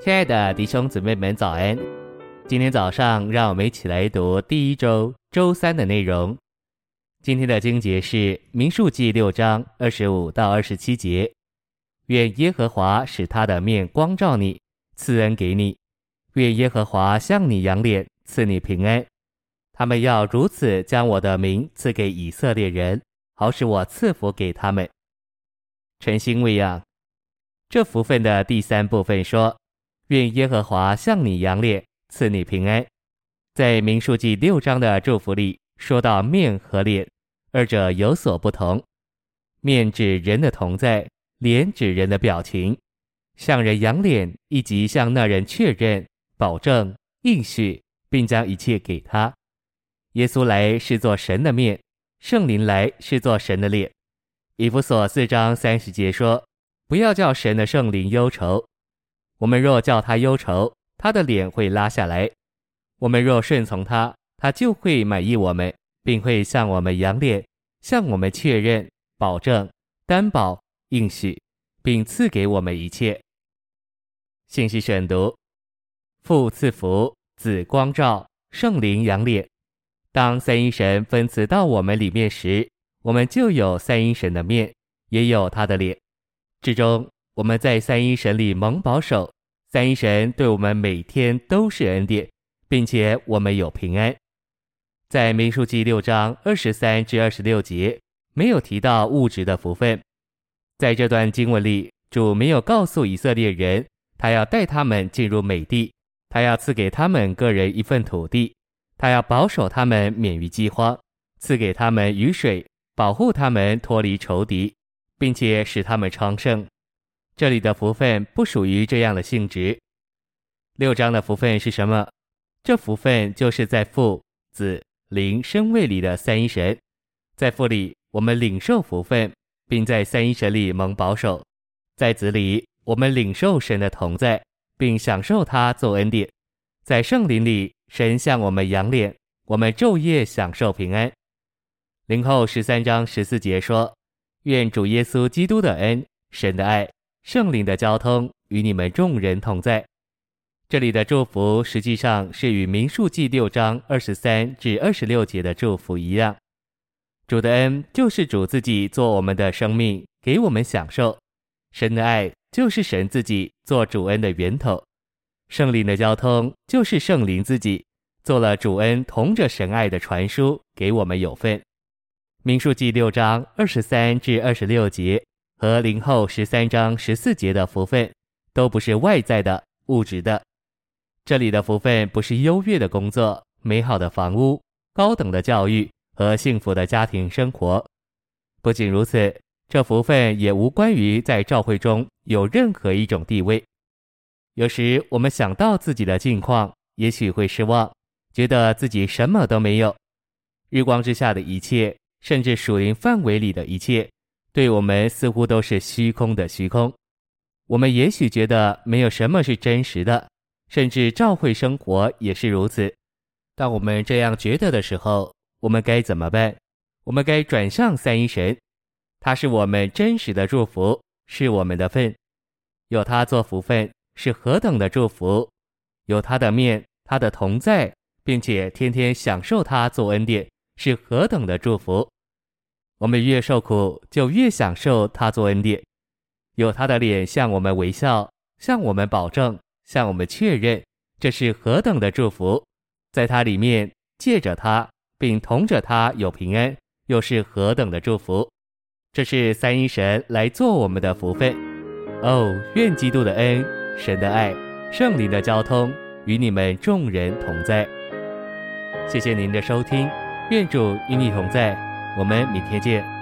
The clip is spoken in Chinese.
亲爱的弟兄姊妹们，早安！今天早上，让我们一起来读第一周周三的内容。今天的经节是《民数记》六章二十五到二十七节。愿耶和华使他的面光照你，赐恩给你；愿耶和华向你仰脸，赐你平安。他们要如此将我的名赐给以色列人，好使我赐福给他们。诚心喂养。这福分的第三部分说。愿耶和华向你扬脸，赐你平安。在民数记六章的祝福里，说到面和脸，二者有所不同。面指人的同在，脸指人的表情。向人扬脸，以及向那人确认、保证、应许，并将一切给他。耶稣来是做神的面，圣灵来是做神的脸。以弗所四章三十节说：不要叫神的圣灵忧愁。我们若叫他忧愁，他的脸会拉下来；我们若顺从他，他就会满意我们，并会向我们扬脸，向我们确认、保证、担保、应许，并赐给我们一切。信息选读：父赐福，子光照，圣灵扬脸。当三一神分赐到我们里面时，我们就有三一神的面，也有他的脸。至终。我们在三一神里蒙保守，三一神对我们每天都是恩典，并且我们有平安。在民数记六章二十三至二十六节，没有提到物质的福分。在这段经文里，主没有告诉以色列人，他要带他们进入美地，他要赐给他们个人一份土地，他要保守他们免于饥荒，赐给他们雨水，保护他们脱离仇敌，并且使他们昌盛。这里的福分不属于这样的性质。六章的福分是什么？这福分就是在父、子、灵身位里的三一神。在父里，我们领受福分，并在三一神里蒙保守；在子里，我们领受神的同在，并享受他做恩典；在圣灵里，神向我们仰脸，我们昼夜享受平安。林后十三章十四节说：“愿主耶稣基督的恩，神的爱。”圣灵的交通与你们众人同在。这里的祝福实际上是与民数记六章二十三至二十六节的祝福一样。主的恩就是主自己做我们的生命，给我们享受；神的爱就是神自己做主恩的源头；圣灵的交通就是圣灵自己做了主恩同着神爱的传输，给我们有份。民数记六章二十三至二十六节。和林后十三章十四节的福分，都不是外在的物质的。这里的福分不是优越的工作、美好的房屋、高等的教育和幸福的家庭生活。不仅如此，这福分也无关于在教会中有任何一种地位。有时我们想到自己的境况，也许会失望，觉得自己什么都没有。日光之下的一切，甚至属灵范围里的一切。对我们似乎都是虚空的虚空，我们也许觉得没有什么是真实的，甚至教会生活也是如此。当我们这样觉得的时候，我们该怎么办？我们该转向三一神，他是我们真实的祝福，是我们的份。有他做福分是何等的祝福，有他的面，他的同在，并且天天享受他做恩典，是何等的祝福。我们越受苦，就越享受他做恩典，有他的脸向我们微笑，向我们保证，向我们确认，这是何等的祝福！在他里面，借着他，并同着他有平安，又是何等的祝福！这是三一神来做我们的福分。哦，愿基督的恩、神的爱、圣灵的交通与你们众人同在。谢谢您的收听，愿主与你同在。我们明天见。